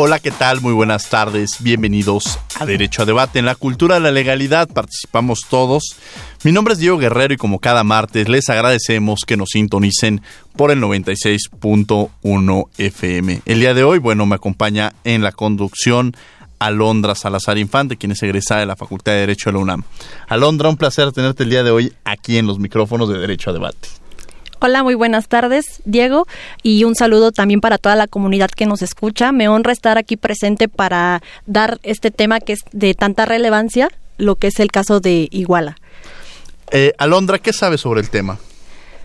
Hola, ¿qué tal? Muy buenas tardes. Bienvenidos a Derecho a Debate. En la cultura de la legalidad participamos todos. Mi nombre es Diego Guerrero y como cada martes les agradecemos que nos sintonicen por el 96.1 FM. El día de hoy, bueno, me acompaña en la conducción Alondra Salazar Infante, quien es egresada de la Facultad de Derecho de la UNAM. Alondra, un placer tenerte el día de hoy aquí en los micrófonos de Derecho a Debate. Hola, muy buenas tardes, Diego, y un saludo también para toda la comunidad que nos escucha. Me honra estar aquí presente para dar este tema que es de tanta relevancia, lo que es el caso de Iguala. Eh, Alondra, ¿qué sabes sobre el tema?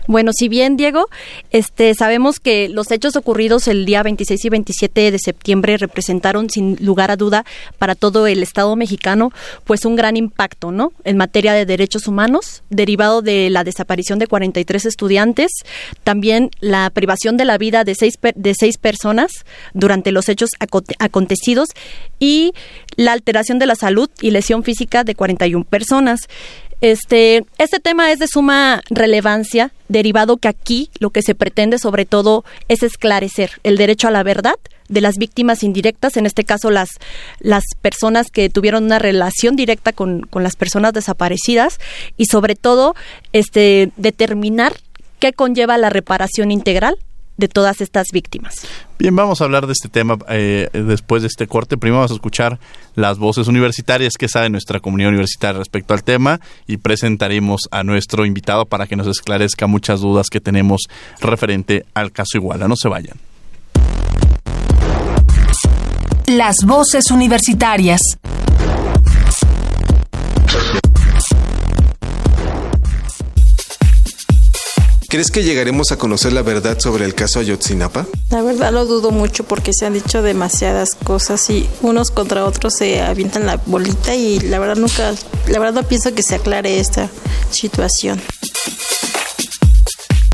Bueno, si bien, Diego, este, sabemos que los hechos ocurridos el día 26 y 27 de septiembre representaron, sin lugar a duda, para todo el Estado mexicano, pues un gran impacto, ¿no? En materia de derechos humanos, derivado de la desaparición de 43 estudiantes, también la privación de la vida de seis, de seis personas durante los hechos acontecidos y la alteración de la salud y lesión física de 41 personas. Este, este tema es de suma relevancia, derivado que aquí lo que se pretende sobre todo es esclarecer el derecho a la verdad de las víctimas indirectas, en este caso las, las personas que tuvieron una relación directa con, con las personas desaparecidas y sobre todo este, determinar qué conlleva la reparación integral de todas estas víctimas. Bien, vamos a hablar de este tema eh, después de este corte. Primero vamos a escuchar las voces universitarias que sabe nuestra comunidad universitaria respecto al tema y presentaremos a nuestro invitado para que nos esclarezca muchas dudas que tenemos referente al caso Iguala. No se vayan. Las voces universitarias. ¿Crees que llegaremos a conocer la verdad sobre el caso Ayotzinapa? La verdad lo dudo mucho porque se han dicho demasiadas cosas y unos contra otros se avientan la bolita y la verdad nunca, la verdad no pienso que se aclare esta situación.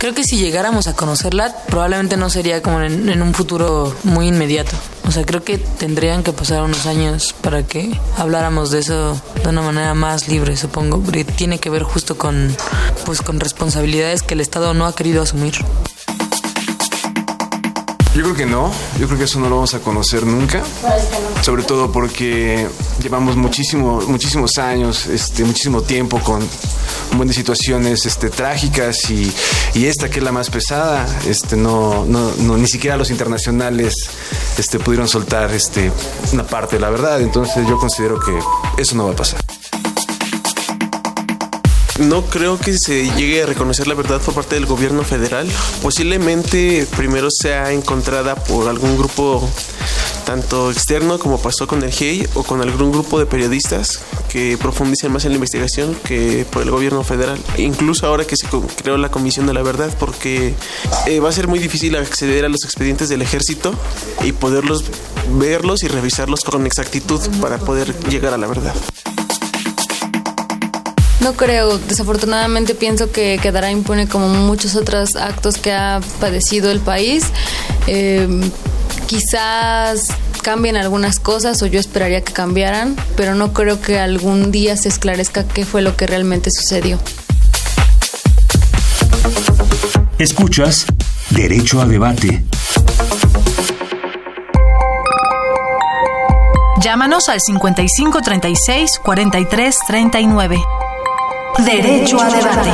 Creo que si llegáramos a conocerla, probablemente no sería como en, un futuro muy inmediato. O sea, creo que tendrían que pasar unos años para que habláramos de eso de una manera más libre, supongo. Porque tiene que ver justo con, pues, con responsabilidades que el Estado no ha querido asumir. Yo creo que no, yo creo que eso no lo vamos a conocer nunca. Sobre todo porque llevamos muchísimo, muchísimos años, este, muchísimo tiempo con un montón de situaciones este, trágicas y, y, esta que es la más pesada, este, no, no, no, ni siquiera los internacionales este, pudieron soltar este, una parte de la verdad. Entonces yo considero que eso no va a pasar. No creo que se llegue a reconocer la verdad por parte del gobierno federal. Posiblemente primero sea encontrada por algún grupo tanto externo como pasó con el GEI o con algún grupo de periodistas que profundicen más en la investigación que por el gobierno federal. Incluso ahora que se creó la Comisión de la Verdad, porque eh, va a ser muy difícil acceder a los expedientes del ejército y poderlos verlos y revisarlos con exactitud para poder llegar a la verdad. No creo, desafortunadamente pienso que quedará impune como muchos otros actos que ha padecido el país. Eh, quizás cambien algunas cosas o yo esperaría que cambiaran, pero no creo que algún día se esclarezca qué fue lo que realmente sucedió. Escuchas Derecho a Debate. Llámanos al 55 36 43 39. Derecho a debate.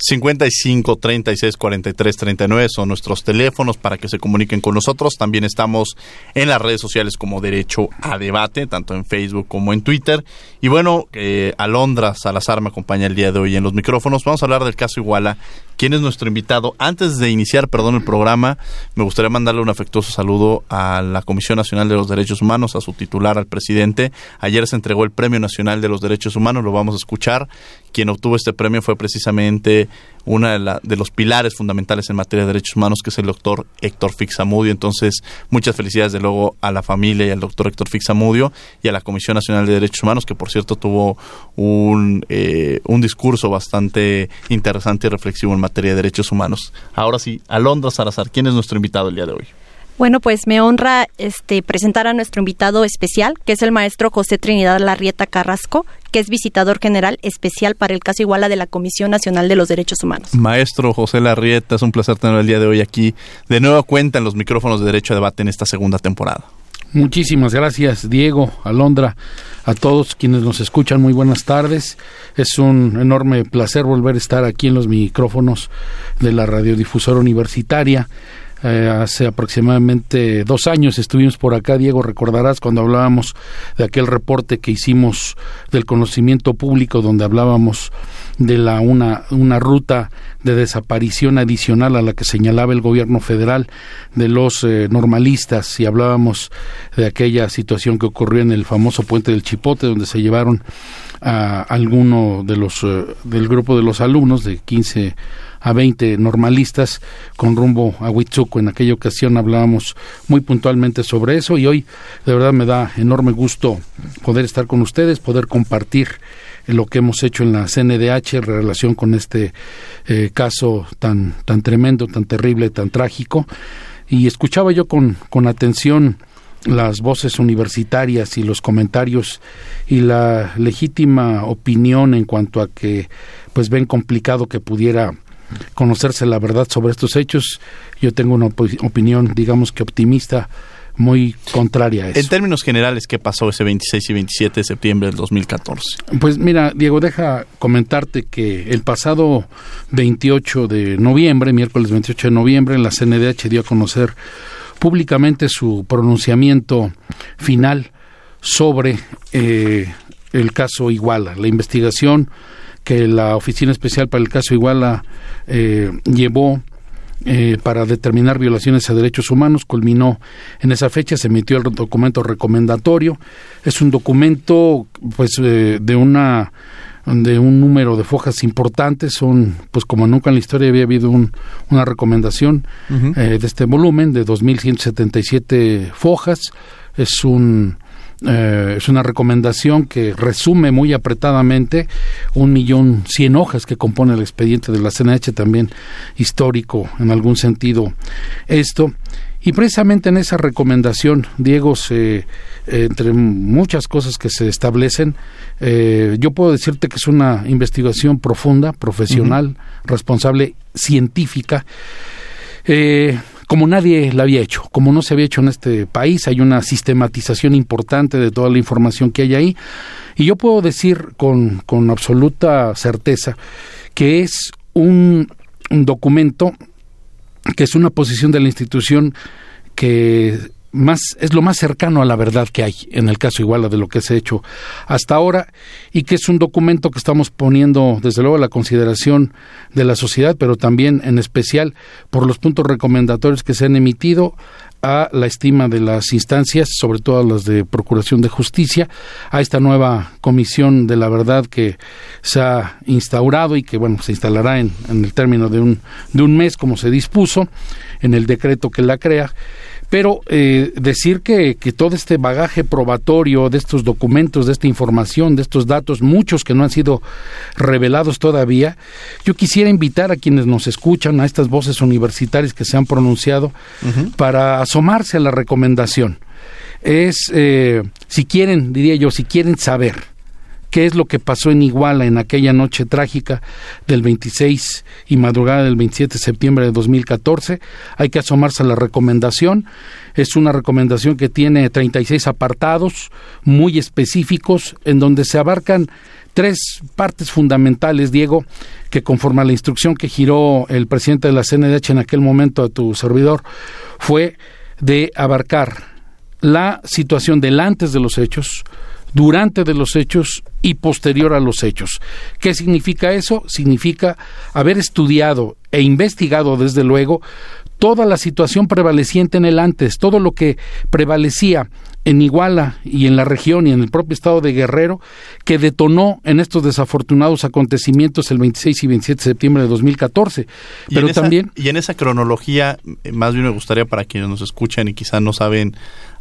55 36 43 39 son nuestros teléfonos para que se comuniquen con nosotros. También estamos en las redes sociales como Derecho a Debate, tanto en Facebook como en Twitter. Y bueno, eh, Alondra Salazar me acompaña el día de hoy en los micrófonos. Vamos a hablar del caso Iguala. ¿Quién es nuestro invitado? Antes de iniciar, perdón, el programa, me gustaría mandarle un afectuoso saludo a la Comisión Nacional de los Derechos Humanos, a su titular, al presidente. Ayer se entregó el Premio Nacional de los Derechos Humanos, lo vamos a escuchar. Quien obtuvo este premio fue precisamente uno de, de, los pilares fundamentales en materia de derechos humanos, que es el doctor Héctor Fixamudio. Entonces, muchas felicidades de luego a la familia y al doctor Héctor Fixamudio y a la Comisión Nacional de Derechos Humanos, que por cierto tuvo un, eh, un discurso bastante interesante y reflexivo en materia de derechos humanos. Ahora sí, Alondra Salazar, ¿quién es nuestro invitado el día de hoy? Bueno, pues me honra este, presentar a nuestro invitado especial, que es el maestro José Trinidad Larrieta Carrasco, que es visitador general especial para el caso Iguala de la Comisión Nacional de los Derechos Humanos. Maestro José Larrieta, es un placer tenerlo el día de hoy aquí. De nuevo cuenta en los micrófonos de Derecho a Debate en esta segunda temporada. Muchísimas gracias, Diego, Alondra, a todos quienes nos escuchan. Muy buenas tardes. Es un enorme placer volver a estar aquí en los micrófonos de la radiodifusora universitaria. Eh, hace aproximadamente dos años estuvimos por acá, Diego, recordarás cuando hablábamos de aquel reporte que hicimos del conocimiento público, donde hablábamos de la una, una ruta de desaparición adicional a la que señalaba el gobierno federal de los eh, normalistas y hablábamos de aquella situación que ocurrió en el famoso puente del Chipote donde se llevaron a alguno de los eh, del grupo de los alumnos de 15 a 20 normalistas con rumbo a Huitzuco. En aquella ocasión hablábamos muy puntualmente sobre eso y hoy de verdad me da enorme gusto poder estar con ustedes, poder compartir lo que hemos hecho en la CNDH en relación con este eh, caso tan, tan tremendo, tan terrible, tan trágico. Y escuchaba yo con, con atención las voces universitarias y los comentarios y la legítima opinión en cuanto a que pues ven complicado que pudiera conocerse la verdad sobre estos hechos. Yo tengo una opinión, digamos que optimista, muy contraria a eso. En términos generales, ¿qué pasó ese 26 y 27 de septiembre del 2014? Pues mira, Diego, deja comentarte que el pasado 28 de noviembre, miércoles 28 de noviembre, la CNDH dio a conocer públicamente su pronunciamiento final sobre eh, el caso Iguala, la investigación que la Oficina Especial para el caso Iguala eh, llevó eh, para determinar violaciones a derechos humanos. Culminó en esa fecha, se emitió el documento recomendatorio. Es un documento, pues, eh, de una de un número de fojas importantes, son, pues como nunca en la historia había habido una recomendación eh, de este volumen de 2.177 fojas, es un eh, es una recomendación que resume muy apretadamente un millón cien hojas que compone el expediente de la CNH, también histórico en algún sentido esto. Y precisamente en esa recomendación, Diego, se, entre muchas cosas que se establecen, eh, yo puedo decirte que es una investigación profunda, profesional, responsable, científica. Eh, como nadie la había hecho, como no se había hecho en este país, hay una sistematización importante de toda la información que hay ahí, y yo puedo decir con, con absoluta certeza que es un, un documento que es una posición de la institución que más es lo más cercano a la verdad que hay en el caso igual de lo que se ha hecho hasta ahora y que es un documento que estamos poniendo desde luego a la consideración de la sociedad pero también en especial por los puntos recomendatorios que se han emitido a la estima de las instancias, sobre todo las de Procuración de Justicia, a esta nueva comisión de la verdad que se ha instaurado y que bueno se instalará en, en el término de un, de un mes como se dispuso en el decreto que la crea pero eh, decir que, que, todo este bagaje probatorio de estos documentos, de esta información, de estos datos, muchos que no han sido revelados todavía, yo quisiera invitar a quienes nos escuchan, a estas voces universitarias que se han pronunciado, para asomarse a la recomendación. Es, eh, si quieren, diría yo, si quieren saber qué es lo que pasó en Iguala en aquella noche trágica del 26 y madrugada del 27 de septiembre de 2014. Hay que asomarse a la recomendación. Es una recomendación que tiene 36 apartados muy específicos en donde se abarcan tres partes fundamentales, Diego, que conforme a la instrucción que giró el presidente de la CNDH en aquel momento a tu servidor, fue de abarcar la situación del antes de los hechos, durante de los hechos y posterior a los hechos. ¿Qué significa eso? Significa haber estudiado e investigado desde luego toda la situación prevaleciente en el antes, todo lo que prevalecía en Iguala y en la región y en el propio estado de Guerrero, que detonó en estos desafortunados acontecimientos el 26 y 27 de septiembre de 2014. Pero también... Y en esa cronología, eh, más bien me gustaría para quienes nos escuchan y quizás no saben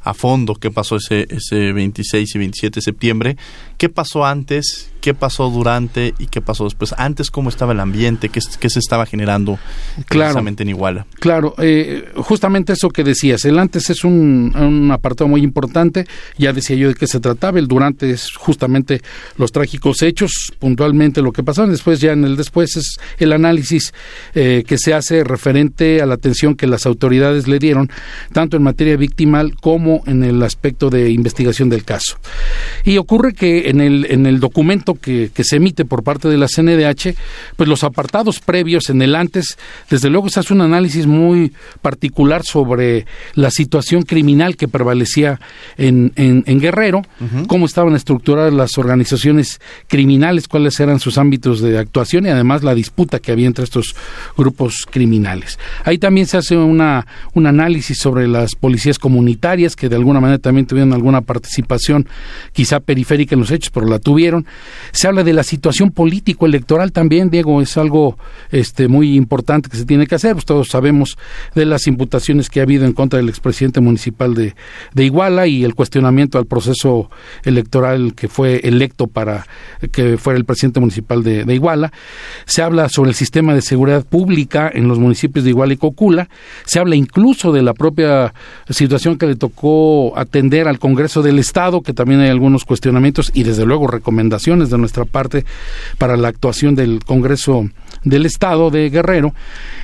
a fondo qué pasó ese, ese 26 y 27 de septiembre, qué pasó antes, qué pasó durante y qué pasó después. Antes, cómo estaba el ambiente, qué, qué se estaba generando precisamente en Iguala. Claro, eh, justamente eso que decías, el antes es un, un, apartado muy importante, ya decía yo de qué se trataba, el durante es justamente los trágicos hechos, puntualmente lo que pasó, después ya en el después es el análisis eh, que se hace referente a la atención que las autoridades le dieron, tanto en materia victimal como en el aspecto de investigación del caso. Y ocurre que en el, en el documento que, que, se emite por parte de la CNDH, pues los apartados previos en el antes, desde luego se hace un análisis muy particular sobre la situación criminal que prevalecía en, en, en Guerrero, uh -huh. cómo estaban estructuradas las organizaciones criminales, cuáles eran sus ámbitos de actuación y además la disputa que había entre estos grupos criminales. Ahí también se hace una, un análisis sobre las policías comunitarias que de alguna manera también tuvieron alguna participación quizá periférica en los hechos, pero la tuvieron. Se habla de la situación político-electoral también, Diego, es algo este, muy importante que se tiene que hacer. Pues todos sabemos de las imputaciones que ha habido en contra del expresidente municipal de, de Iguala y el cuestionamiento al proceso electoral que fue electo para que fuera el presidente municipal de, de Iguala. Se habla sobre el sistema de seguridad pública en los municipios de Iguala y Cocula. Se habla incluso de la propia situación que le tocó atender al Congreso del Estado, que también hay algunos cuestionamientos y desde luego recomendaciones de nuestra parte para la actuación del Congreso del Estado de Guerrero.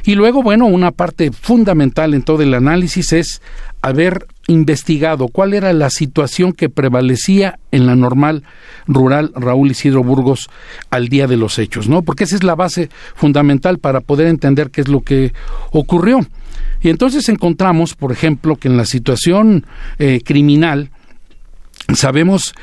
Y luego, bueno, una parte fundamental en todo el análisis es haber investigado cuál era la situación que prevalecía en la normal rural Raúl Isidro Burgos al día de los hechos, ¿no? Porque esa es la base fundamental para poder entender qué es lo que ocurrió. Y entonces encontramos, por ejemplo, que en la situación eh, criminal sabemos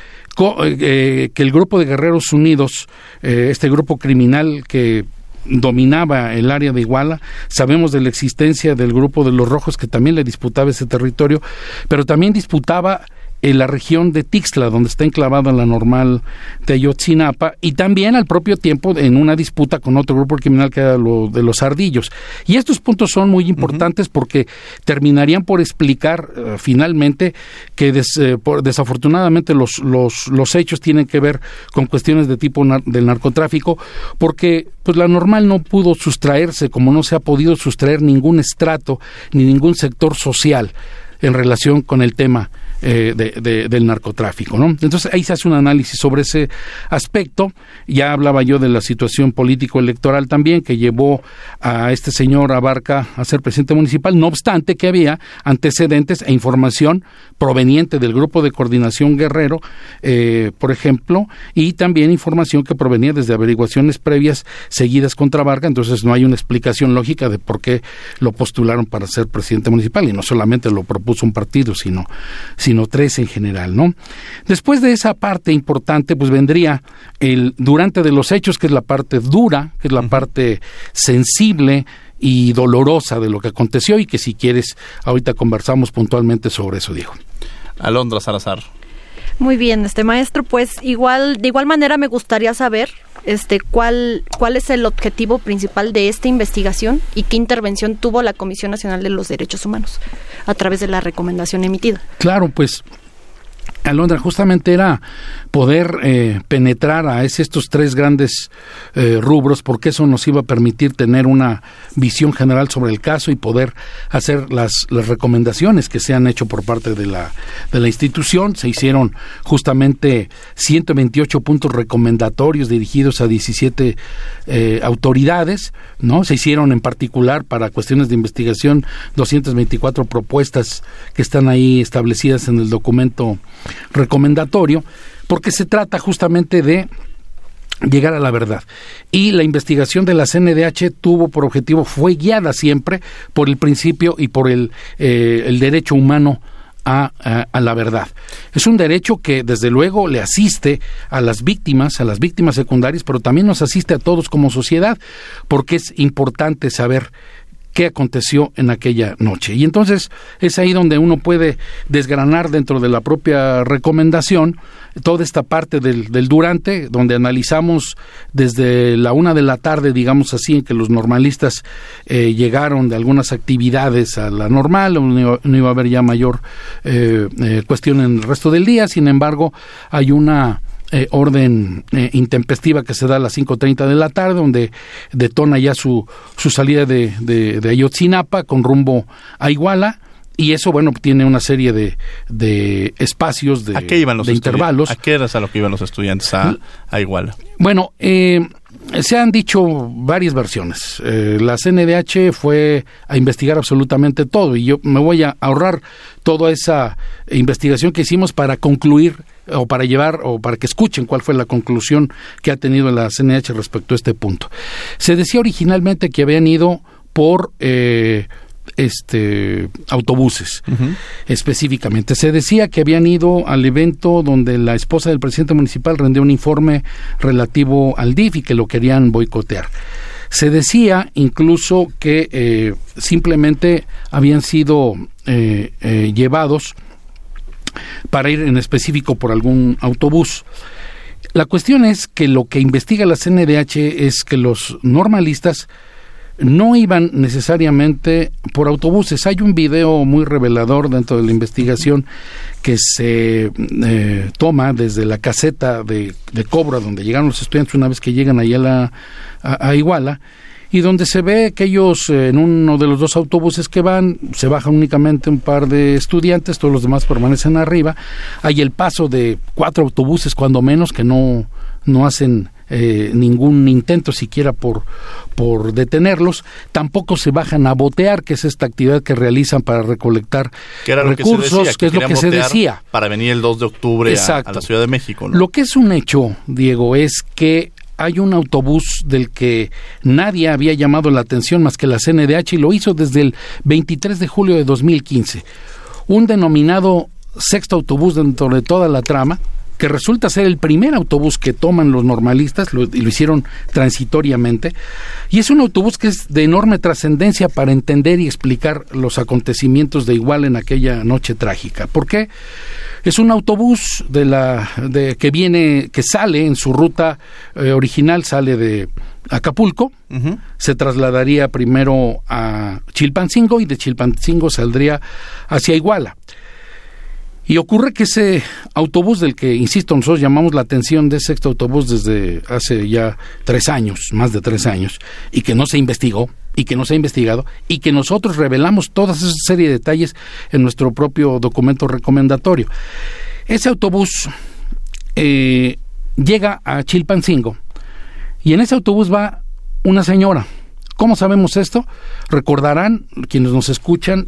eh, que el grupo de Guerreros Unidos, eh, este grupo criminal que dominaba el área de Iguala, sabemos de la existencia del grupo de los rojos que también le disputaba ese territorio, pero también disputaba en la región de Tixla, donde está enclavada la normal de Ayotzinapa, y también al propio tiempo en una disputa con otro grupo criminal que era lo de los ardillos. Y estos puntos son muy importantes uh -huh. porque terminarían por explicar uh, finalmente que des, eh, por, desafortunadamente los, los, los hechos tienen que ver con cuestiones de tipo nar del narcotráfico, porque pues la normal no pudo sustraerse, como no se ha podido sustraer ningún estrato ni ningún sector social en relación con el tema eh, de, de, del narcotráfico. ¿no? Entonces ahí se hace un análisis sobre ese aspecto. Ya hablaba yo de la situación político-electoral también que llevó a este señor Abarca a ser presidente municipal, no obstante que había antecedentes e información proveniente del grupo de coordinación guerrero, eh, por ejemplo, y también información que provenía desde averiguaciones previas seguidas contra Vargas, entonces no hay una explicación lógica de por qué lo postularon para ser presidente municipal, y no solamente lo propuso un partido, sino, sino tres en general, ¿no? Después de esa parte importante, pues vendría el durante de los hechos, que es la parte dura, que es la uh -huh. parte sensible, y dolorosa de lo que aconteció y que si quieres ahorita conversamos puntualmente sobre eso, Diego. Alondra Salazar. Muy bien, este maestro, pues igual de igual manera me gustaría saber este cuál cuál es el objetivo principal de esta investigación y qué intervención tuvo la Comisión Nacional de los Derechos Humanos a través de la recomendación emitida. Claro, pues Alondra, justamente era poder eh, penetrar a estos tres grandes eh, rubros, porque eso nos iba a permitir tener una visión general sobre el caso y poder hacer las, las recomendaciones que se han hecho por parte de la, de la institución. Se hicieron justamente 128 puntos recomendatorios dirigidos a 17 eh, autoridades, ¿no? Se hicieron en particular para cuestiones de investigación 224 propuestas que están ahí establecidas en el documento recomendatorio, porque se trata justamente de llegar a la verdad. Y la investigación de la CNDH tuvo por objetivo, fue guiada siempre por el principio y por el, eh, derecho humano a, la verdad. Es un derecho que desde luego le asiste a las víctimas, a las víctimas secundarias, pero también nos asiste a todos como sociedad, porque es importante saber qué aconteció en aquella noche. Y entonces es ahí donde uno puede desgranar dentro de la propia recomendación toda esta parte del, durante, donde analizamos desde la una de la tarde, digamos así, en que los normalistas eh, llegaron de algunas actividades a la normal, no iba, a haber ya mayor eh, eh, cuestión en el resto del día, sin embargo, hay una eh, orden eh, intempestiva que se da a las 5.30 de la tarde, donde detona ya su, su salida de, de, Ayotzinapa con rumbo a Iguala. Y eso, bueno, tiene una serie de, de espacios, de, de intervalos. ¿A qué eras a lo que iban los estudiantes a, a Iguala? Bueno, eh, se han dicho varias versiones. la CNDH fue a investigar absolutamente todo y yo me voy a ahorrar toda esa investigación que hicimos para concluir o para llevar o para que escuchen cuál fue la conclusión que ha tenido la CNH respecto a este punto. Se decía originalmente que habían ido por eh, este autobuses específicamente. Se decía que habían ido al evento donde la esposa del presidente municipal rendió un informe relativo al DIF y que lo querían boicotear. Se decía incluso que eh, simplemente habían sido eh, llevados para ir en específico por algún autobús. La cuestión es que lo que investiga la CNDH es que los normalistas no iban necesariamente por autobuses. Hay un video muy revelador dentro de la investigación que se eh, toma desde la caseta de, cobro donde llegaron los estudiantes una vez que llegan allá la, a Iguala y donde se ve que ellos eh, en uno de los dos autobuses que van se bajan únicamente un par de estudiantes, todos los demás permanecen arriba. Hay el paso de cuatro autobuses cuando menos que no no hacen eh, ningún intento siquiera por, por detenerlos, tampoco se bajan a botear, que es esta actividad que realizan para recolectar recursos, que, es lo que se decía. Para venir el 2 de octubre a, la Ciudad de México. Lo que es un hecho, Diego, es que hay un autobús del que nadie había llamado la atención más que la CNDH y lo hizo desde el 23 de julio de 2015. Un denominado sexto autobús dentro de toda la trama, que resulta ser el primer autobús que toman los normalistas, lo, y lo hicieron transitoriamente, y es un autobús que es de enorme trascendencia para entender y explicar los acontecimientos de igual en aquella noche trágica. ¿Por qué? Es un autobús de la de que viene que sale en su ruta eh, original sale de Acapulco, se trasladaría primero a Chilpancingo y de Chilpancingo saldría hacia Iguala. Y ocurre que ese autobús del que, insisto, nosotros llamamos la atención de ese autobús desde hace ya tres años, más de tres años, y que no se investigó, y que no se ha investigado, y que nosotros revelamos toda esa serie de detalles en nuestro propio documento recomendatorio. Ese autobús eh, llega a Chilpancingo, y en ese autobús va una señora. ¿Cómo sabemos esto? Recordarán, quienes nos escuchan,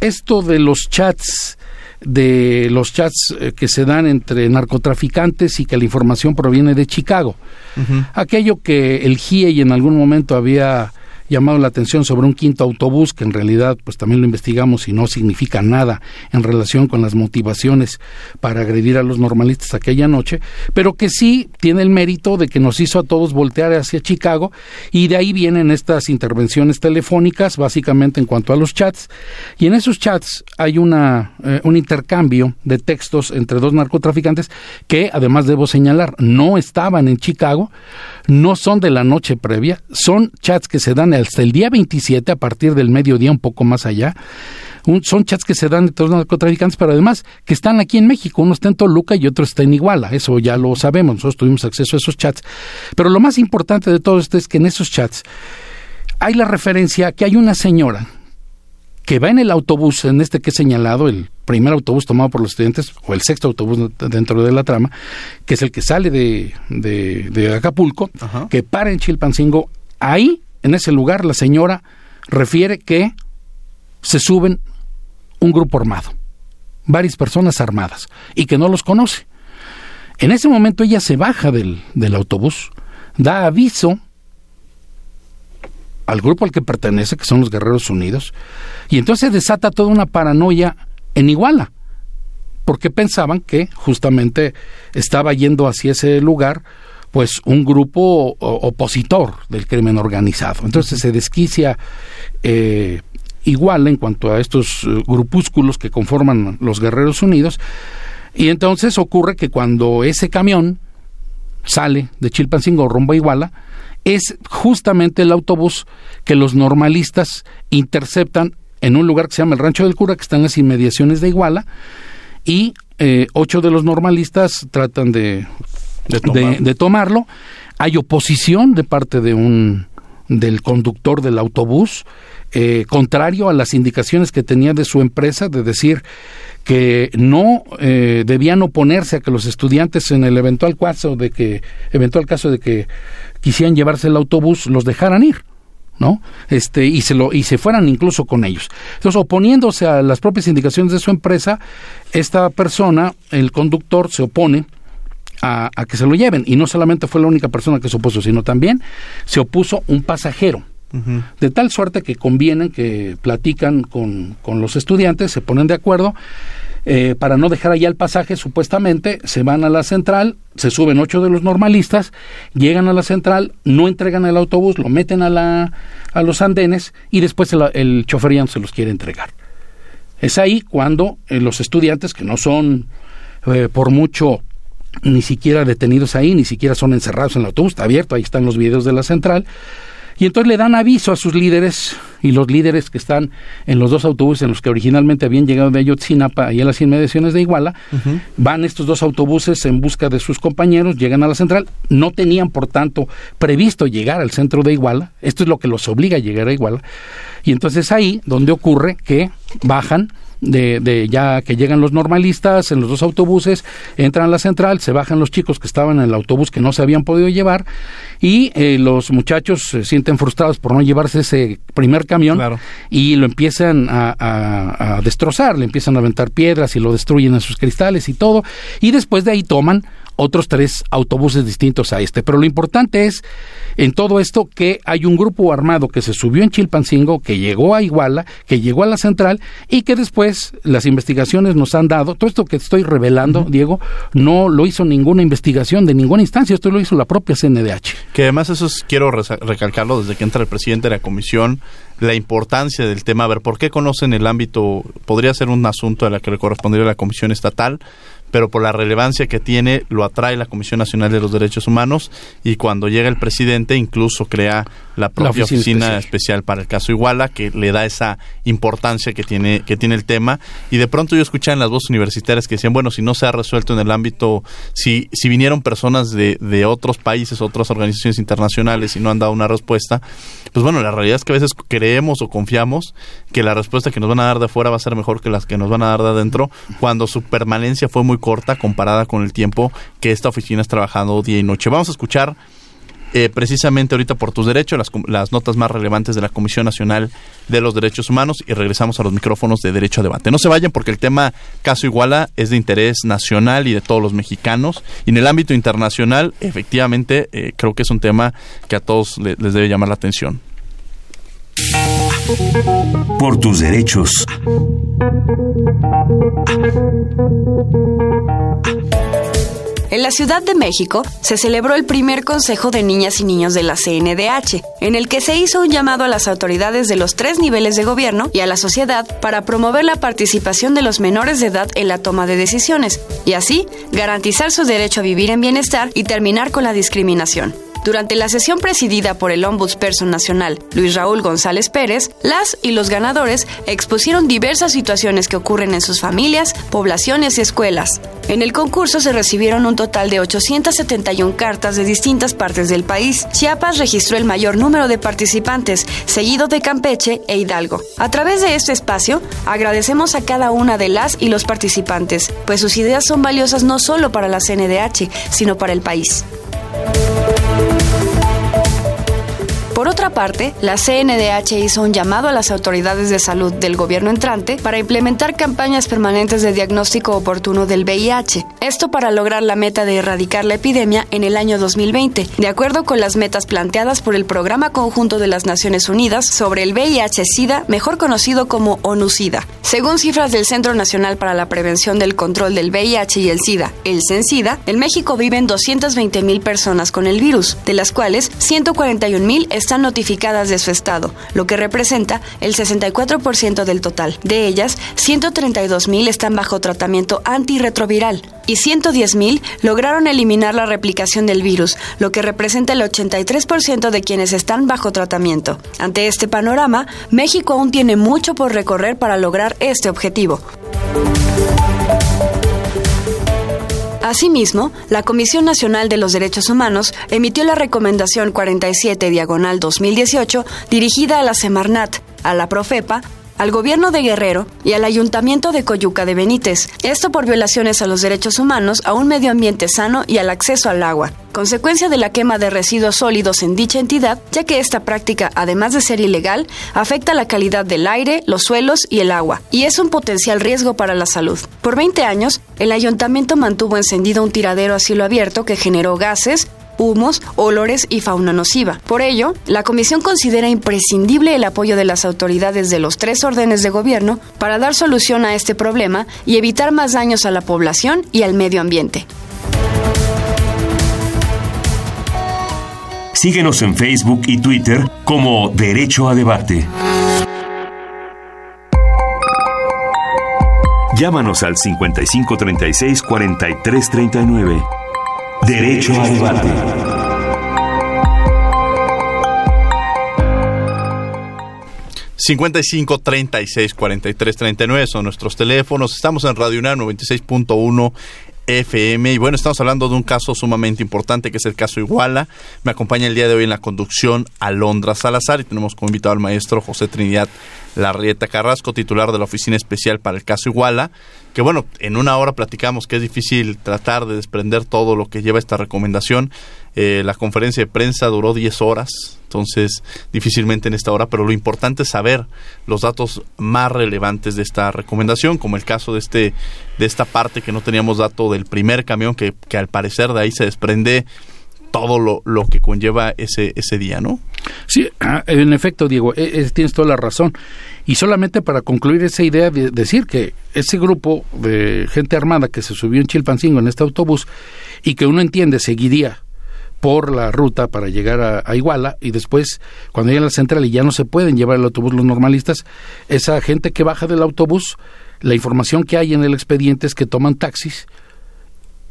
esto de los chats de los chats eh, que se dan entre narcotraficantes y que la información proviene de Chicago. Aquello que el GIE en algún momento había llamado la atención sobre un quinto autobús que en realidad pues también lo investigamos y no significa nada en relación con las motivaciones para agredir a los normalistas aquella noche, pero que sí tiene el mérito de que nos hizo a todos voltear hacia Chicago y de ahí vienen estas intervenciones telefónicas básicamente en cuanto a los chats. Y en esos chats hay una eh, un intercambio de textos entre dos narcotraficantes que además debo señalar no estaban en Chicago, no son de la noche previa, son chats que se dan hasta el día 27 a partir del mediodía un poco más allá son chats que se dan entre los narcotraficantes, pero además que están aquí en México. Uno está en Toluca y otro está en Iguala. Eso ya lo sabemos. Nosotros tuvimos acceso a esos chats. Pero lo más importante de todo esto es que en esos chats hay la referencia que hay una señora que va en el autobús, en este que he señalado, el primer autobús tomado por los estudiantes, o el sexto autobús dentro de la trama, que es el que sale de, de, Acapulco, que para en Chilpancingo. Ahí, en ese lugar, la señora refiere que se suben un grupo armado, varias personas armadas, y que no los conoce. En ese momento ella se baja del, del autobús, da aviso al grupo al que pertenece, que son los Guerreros Unidos, y entonces desata toda una paranoia en Iguala, porque pensaban que justamente estaba yendo hacia ese lugar pues un grupo opositor del crimen organizado. Entonces se desquicia eh, igual en cuanto a estos eh, grupúsculos que conforman los Guerreros Unidos. Y entonces ocurre que cuando ese camión sale de Chilpancingo rumbo a Iguala, es justamente el autobús que los normalistas interceptan en un lugar que se llama el Rancho del Cura, que está en las inmediaciones de Iguala, y eh, ocho de los normalistas tratan de, de, tomarlo. Hay oposición de parte de un del conductor del autobús, eh, contrario a las indicaciones que tenía de su empresa de decir que no eh, debían oponerse a que los estudiantes en el eventual caso de que eventual caso de que quisieran llevarse el autobús los dejaran ir. ¿no? Este, y se lo, y se fueran incluso con ellos. Entonces, oponiéndose a las propias indicaciones de su empresa, esta persona, el conductor, se opone a, a, que se lo lleven. Y no solamente fue la única persona que se opuso, sino también se opuso un pasajero. De tal suerte que convienen, que platican con, con los estudiantes, se ponen de acuerdo eh, para no dejar allá el pasaje, supuestamente se van a la central, se suben ocho de los normalistas, llegan a la central, no entregan el autobús, lo meten a, la, a los andenes y después el, el chofer ya no se los quiere entregar. Es ahí cuando eh, los estudiantes, que no son eh, por mucho ni siquiera detenidos ahí, ni siquiera son encerrados en el autobús, está abierto, ahí están los videos de la central, y entonces le dan aviso a sus líderes y los líderes que están en los dos autobuses en los que originalmente habían llegado de Ayotzinapa y en las inmediaciones de Iguala, van estos dos autobuses en busca de sus compañeros, llegan a la central, no tenían por tanto previsto llegar al centro de Iguala, esto es lo que los obliga a llegar a Iguala, y entonces ahí donde ocurre que bajan de, de, ya que llegan los normalistas en los dos autobuses, entran a la central, se bajan los chicos que estaban en el autobús que no se habían podido llevar y eh, los muchachos se sienten frustrados por no llevarse ese primer camión y lo empiezan a, a, destrozar, le empiezan a aventar piedras y lo destruyen en sus cristales y todo. Y después de ahí toman otros tres autobuses distintos a este. Pero lo importante es en todo esto que hay un grupo armado que se subió en Chilpancingo, que llegó a Iguala, que llegó a la central y que después las investigaciones nos han dado, todo esto que estoy revelando, Diego, no lo hizo ninguna investigación de ninguna instancia, esto lo hizo la propia CNDH. Que además eso quiero recalcarlo desde que entra el presidente de la comisión, la importancia del tema, a ver, ¿por qué conocen el ámbito? Podría ser un asunto a la que le correspondería a la Comisión Estatal, pero por la relevancia que tiene lo atrae la Comisión Nacional de los Derechos Humanos y cuando llega el presidente incluso crea la propia oficina, especial. para el caso Iguala que le da esa importancia que tiene que tiene el tema y de pronto yo escuchaba en las voces universitarias que decían bueno si no se ha resuelto en el ámbito si si vinieron personas de, de otros países otras organizaciones internacionales y no han dado una respuesta pues bueno la realidad es que a veces creemos o confiamos que la respuesta que nos van a dar de afuera va a ser mejor que las que nos van a dar de adentro cuando su permanencia fue muy corta comparada con el tiempo que esta oficina ha trabajando día y noche. Vamos a escuchar eh, precisamente ahorita por tus derechos las, notas más relevantes de la Comisión Nacional de los Derechos Humanos y regresamos a los micrófonos de Derecho a Debate. No se vayan porque el tema caso Iguala es de interés nacional y de todos los mexicanos y en el ámbito internacional efectivamente eh, creo que es un tema que a todos les debe llamar la atención. Por tus derechos. En la Ciudad de México se celebró el primer Consejo de Niñas y Niños de la CNDH, en el que se hizo un llamado a las autoridades de los tres niveles de gobierno y a la sociedad para promover la participación de los menores de edad en la toma de decisiones y así garantizar su derecho a vivir en bienestar y terminar con la discriminación. Durante la sesión presidida por el Ombudsperson Nacional, Luis Raúl González Pérez, las y los ganadores expusieron diversas situaciones que ocurren en sus familias, poblaciones y escuelas. En el concurso se recibieron un total de 871 cartas de distintas partes del país. Chiapas registró el mayor número de participantes, seguido de Campeche e Hidalgo. A través de este espacio, agradecemos a cada una de las y los participantes, pues sus ideas son valiosas no solo para la CNDH, sino para el país. Por otra parte, la CNDH hizo un llamado a las autoridades de salud del gobierno entrante para implementar campañas permanentes de diagnóstico oportuno del VIH. Esto para lograr la meta de erradicar la epidemia en el año 2020, de acuerdo con las metas planteadas por el Programa Conjunto de las Naciones Unidas sobre el VIH-Sida, mejor conocido como ONU-SIDA. Según cifras del Centro Nacional para la Prevención del Control del VIH y el SIDA, el CENSIDA, en México viven 220 mil personas con el virus, de las cuales 141 mil están están notificadas de su estado, lo que representa el 64% del total. De ellas, 132.000 están bajo tratamiento antirretroviral y 110.000 lograron eliminar la replicación del virus, lo que representa el 83% de quienes están bajo tratamiento. Ante este panorama, México aún tiene mucho por recorrer para lograr este objetivo. Asimismo, la Comisión Nacional de los Derechos Humanos emitió la Recomendación 47 Diagonal 2018 dirigida a la Semarnat, a la Profepa, al gobierno de Guerrero y al ayuntamiento de Coyuca de Benítez, esto por violaciones a los derechos humanos, a un medio ambiente sano y al acceso al agua, consecuencia de la quema de residuos sólidos en dicha entidad, ya que esta práctica, además de ser ilegal, afecta la calidad del aire, los suelos y el agua, y es un potencial riesgo para la salud. Por 20 años, el ayuntamiento mantuvo encendido un tiradero a cielo abierto que generó gases, humos, olores y fauna nociva. Por ello, la Comisión considera imprescindible el apoyo de las autoridades de los tres órdenes de gobierno para dar solución a este problema y evitar más daños a la población y al medio ambiente. Síguenos en Facebook y Twitter como Derecho a Debate. Llámanos al 5536 4339. Derecho a debate. ...55 36 43 39 son nuestros teléfonos. Estamos en Radio UNAM 96.1 FM. Y bueno, estamos hablando de un caso sumamente importante que es el caso Iguala. Me acompaña el día de hoy en la conducción Alondra Salazar y tenemos como invitado al maestro José Trinidad Larrieta Carrasco, titular de la Oficina Especial para el caso Iguala. Que bueno, en una hora platicamos que es difícil tratar de desprender todo lo que lleva esta recomendación. Eh, la conferencia de prensa duró 10 horas, entonces difícilmente en esta hora, pero lo importante es saber los datos más relevantes de esta recomendación, como el caso de este de esta parte que no teníamos dato del primer camión que, que al parecer de ahí se desprende todo lo, lo que conlleva ese, ese día, ¿no? Sí, ah, en efecto, Diego, e, e, tienes toda la razón. Y solamente para concluir esa idea, de decir que ese grupo de gente armada que se subió en Chilpancingo en este autobús y que uno entiende seguiría por la ruta para llegar a, Iguala y después cuando llega a la central y ya no se pueden llevar el autobús los normalistas, esa gente que baja del autobús, la información que hay en el expediente es que toman taxis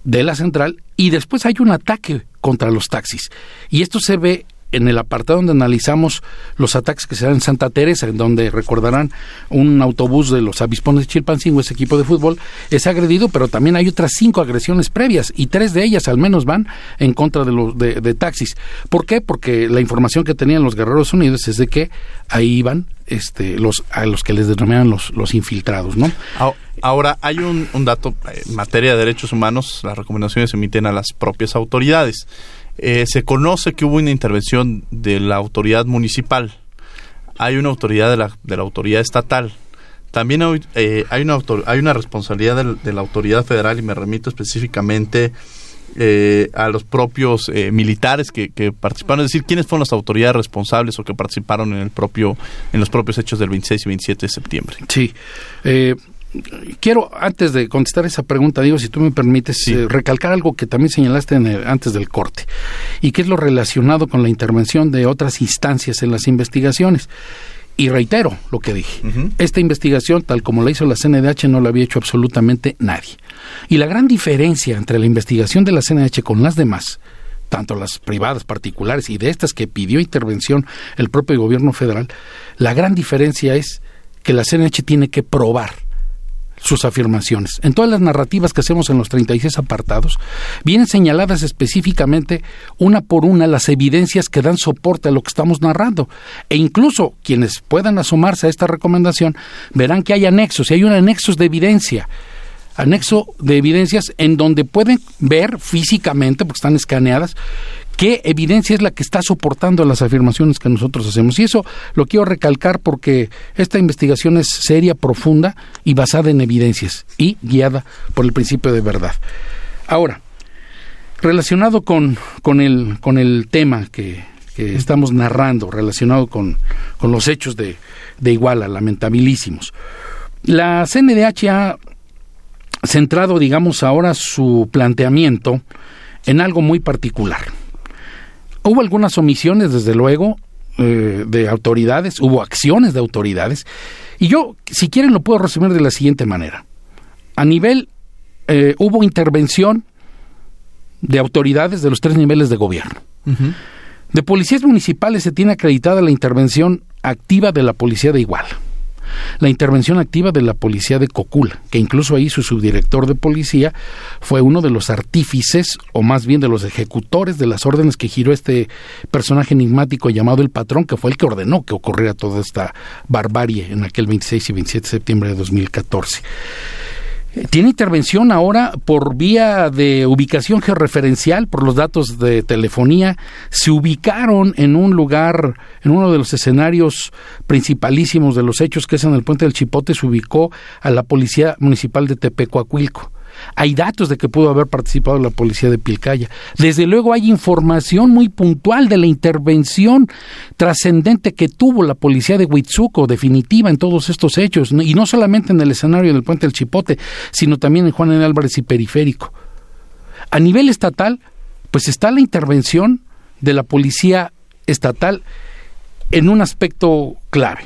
de la central y después hay un ataque contra los taxis. Y esto se ve en el apartado donde analizamos los ataques que se dan en Santa Teresa, en donde recordarán un autobús de los avispones de Chilpancingo, ese equipo de fútbol, es agredido, pero también hay otras cinco agresiones previas y tres de ellas al menos van en contra de los de, taxis. ¿Por qué? Porque la información que tenían los Guerreros Unidos es de que ahí iban este, los, a los que les denominaban los, los infiltrados, ¿no? Ahora, hay un, un dato en materia de derechos humanos, las recomendaciones se emiten a las propias autoridades. Eh, se conoce que hubo una intervención de la autoridad municipal, hay una autoridad de la, de la autoridad estatal, también hay, eh, hay, una, hay una responsabilidad de, la autoridad federal y me remito específicamente eh, a los propios militares que, participaron, es decir, quiénes fueron las autoridades responsables o que participaron en el propio en los propios hechos del 26 y 27 de septiembre. Sí, quiero, antes de contestar esa pregunta, digo, si tú me permites, eh, recalcar algo que también señalaste antes del corte, y que es lo relacionado con la intervención de otras instancias en las investigaciones. Y reitero lo que dije, esta investigación, tal como la hizo la CNDH, no la había hecho absolutamente nadie. Y la gran diferencia entre la investigación de la CNDH con las demás tanto las privadas particulares y de estas que pidió intervención el propio gobierno federal, la gran diferencia es que la CNH tiene que probar sus afirmaciones. En todas las narrativas que hacemos en los 36 apartados, vienen señaladas específicamente una por una las evidencias que dan soporte a lo que estamos narrando. E incluso quienes puedan asomarse a esta recomendación verán que hay anexos, y hay un anexos de evidencia anexo de evidencias en donde pueden ver físicamente, porque están escaneadas, qué evidencia es la que está soportando las afirmaciones que nosotros hacemos. Y eso lo quiero recalcar porque esta investigación es seria, profunda y basada en evidencias y guiada por el principio de verdad. Ahora, relacionado con, con, el, con el tema que, que estamos narrando, relacionado con, con los hechos de, de Iguala, lamentabilísimos. La CNDH ha centrado, digamos, ahora su planteamiento en algo muy particular. Hubo algunas omisiones, desde luego, eh, de autoridades, hubo acciones de autoridades, y yo, si quieren, lo puedo resumir de la siguiente manera. A nivel, eh, hubo intervención de autoridades de los tres niveles de gobierno. De policías municipales se tiene acreditada la intervención activa de la policía de Iguala la intervención activa de la policía de Cocula, que incluso ahí su subdirector de policía fue uno de los artífices, o más bien de los ejecutores de las órdenes que giró este personaje enigmático llamado el patrón, que fue el que ordenó que ocurriera toda esta barbarie en aquel 26 y 27 de septiembre de 2014. Tiene intervención ahora por vía de ubicación georreferencial, por los datos de telefonía. Se ubicaron en un lugar, en uno de los escenarios principalísimos de los hechos, que es en el puente del Chipote, se ubicó a la Policía Municipal de Tepecoacuilco. Hay datos de que pudo haber participado la policía de Pilcaya. Desde luego hay información muy puntual de la intervención trascendente que tuvo la policía de Huitzuco, definitiva en todos estos hechos, y no solamente en el escenario del puente del Chipote, sino también en Juan N. Álvarez y Periférico. A nivel estatal, pues está la intervención de la policía estatal en un aspecto clave.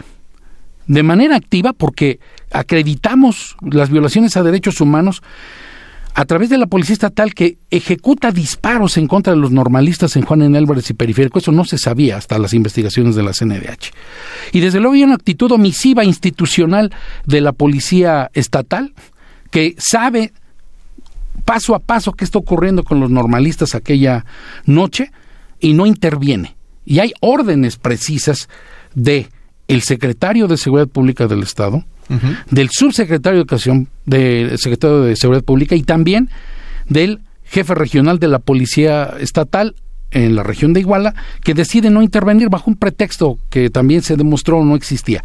De manera activa, porque acreditamos las violaciones a derechos humanos a través de la Policía Estatal que ejecuta disparos en contra de los normalistas en Juan N. Álvarez y Periférico. Eso no se sabía hasta las investigaciones de la CNDH. Y desde luego hay una actitud omisiva institucional de la Policía Estatal que sabe paso a paso qué está ocurriendo con los normalistas aquella noche y no interviene. Y hay órdenes precisas de el secretario de Seguridad Pública del Estado, del subsecretario de Educación, del secretario de Seguridad Pública y también del jefe regional de la Policía Estatal en la región de Iguala, que decide no intervenir bajo un pretexto que también se demostró no existía,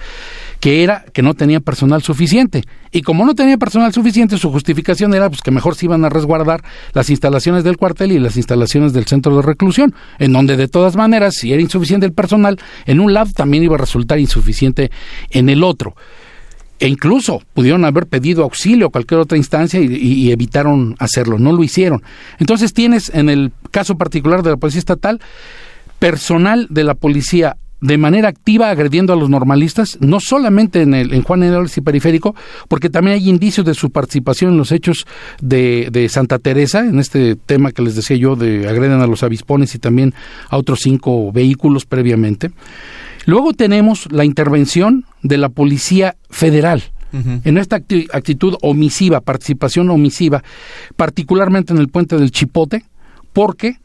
que era que no tenía personal suficiente. Y como no tenía personal suficiente, su justificación era pues, que mejor se iban a resguardar las instalaciones del cuartel y las instalaciones del centro de reclusión, en donde de todas maneras, si era insuficiente el personal, en un lado también iba a resultar insuficiente en el otro e incluso pudieron haber pedido auxilio a cualquier otra instancia y, evitaron hacerlo, no lo hicieron. Entonces tienes, en el caso particular de la Policía Estatal, personal de la policía de manera activa agrediendo a los normalistas, no solamente en, el, en Juan Hernández y Periférico, porque también hay indicios de su participación en los hechos de, de, Santa Teresa, en este tema que les decía yo, de agreden a los avispones y también a otros cinco vehículos previamente. Luego tenemos la intervención de la Policía Federal. En esta actitud omisiva, participación omisiva, particularmente en el puente del Chipote, porque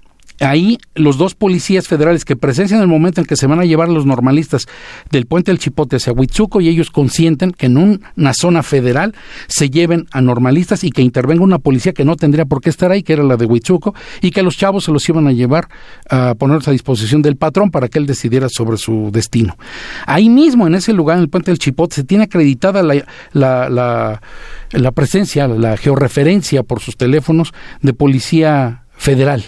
ahí los dos policías federales que presencian el momento en que se van a llevar los normalistas del puente del Chipote hacia Huitzuco y ellos consienten que en una zona federal se lleven a normalistas y que intervenga una policía que no tendría por qué estar ahí, que era la de Huitzuco, y que los chavos se los iban a llevar a ponerse a disposición del patrón para que él decidiera sobre su destino. Ahí mismo, en ese lugar, en el puente del Chipote, se tiene acreditada la, la, la presencia, la georreferencia por sus teléfonos de policía federal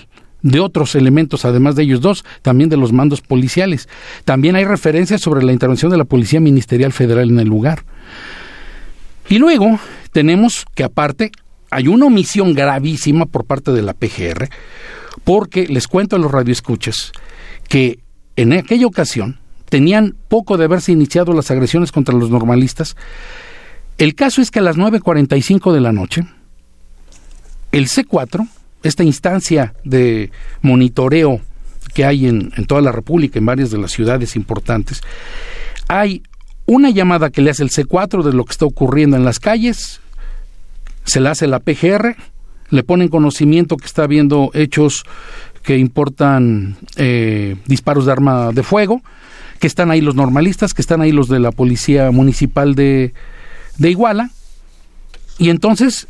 de otros elementos, además de ellos dos, también de los mandos policiales. También hay referencias sobre la intervención de la Policía Ministerial Federal en el lugar. Y luego tenemos que aparte hay una omisión gravísima por parte de la PGR, porque les cuento a los radioescuchas que en aquella ocasión tenían poco de haberse iniciado las agresiones contra los normalistas. El caso es que a las 9.45 de la noche, el C4 esta instancia de monitoreo que hay en, en toda la República, en varias de las ciudades importantes, hay una llamada que le hace el C4 de lo que está ocurriendo en las calles, se le hace la PGR, le ponen conocimiento que está habiendo hechos que importan eh, disparos de arma de fuego, que están ahí los normalistas, que están ahí los de la Policía Municipal de, de Iguala, y entonces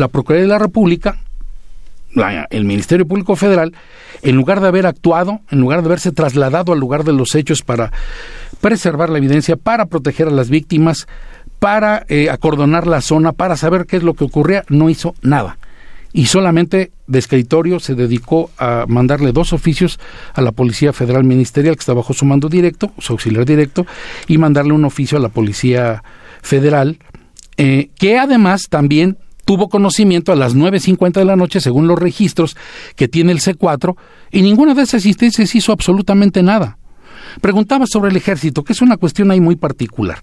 la Procuraduría de la República, el Ministerio Público Federal, en lugar de haber actuado, en lugar de haberse trasladado al lugar de los hechos para preservar la evidencia, para proteger a las víctimas, para eh, acordonar la zona, para saber qué es lo que ocurría, no hizo nada. Y solamente de escritorio se dedicó a mandarle dos oficios a la Policía Federal Ministerial, que está bajo su mando directo, su auxiliar directo, y mandarle un oficio a la Policía Federal, eh, que además también tuvo conocimiento a las 9.50 de la noche, según los registros que tiene el C4, y ninguna de esas asistencias hizo absolutamente nada. Preguntaba sobre el ejército, que es una cuestión ahí muy particular.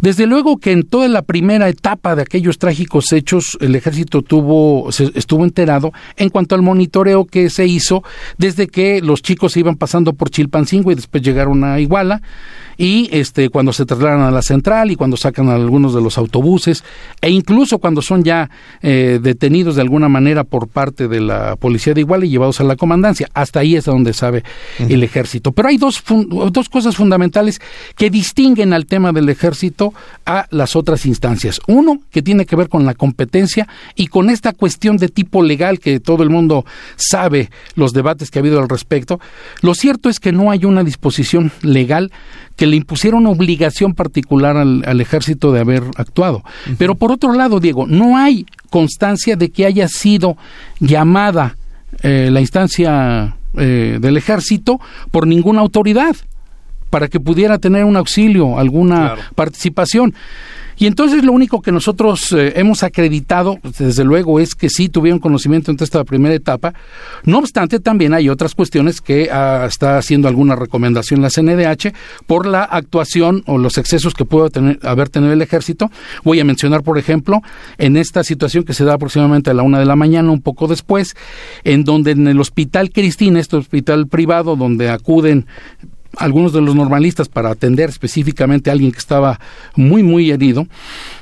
Desde luego que en toda la primera etapa de aquellos trágicos hechos, el ejército tuvo, estuvo enterado en cuanto al monitoreo que se hizo desde que los chicos iban pasando por Chilpancingo y después llegaron a Iguala y este cuando se trasladan a la central y cuando sacan a algunos de los autobuses e incluso cuando son ya eh, detenidos de alguna manera por parte de la policía de Iguala y llevados a la comandancia. Hasta ahí es donde sabe el ejército. Pero hay dos dos cosas fundamentales que distinguen al tema del ejército a las otras instancias. Uno que tiene que ver con la competencia y con esta cuestión de tipo legal que todo el mundo sabe los debates que ha habido al respecto. Lo cierto es que no hay una disposición legal que le impusiera una obligación particular al, ejército de haber actuado. Pero por otro lado, Diego, no hay constancia de que haya sido llamada eh, la instancia eh, del ejército por ninguna autoridad para que pudiera tener un auxilio, alguna participación. Y entonces lo único que nosotros eh, hemos acreditado, desde luego, es que sí tuvieron conocimiento en esta primera etapa. No obstante, también hay otras cuestiones que ah, está haciendo alguna recomendación la CNDH por la actuación o los excesos que puede tener, haber tenido el ejército. Voy a mencionar, por ejemplo, en esta situación que se da aproximadamente a la una de la mañana, un poco después, en donde en el Hospital Cristina, este hospital privado donde acuden algunos de los normalistas para atender específicamente a alguien que estaba muy, muy herido.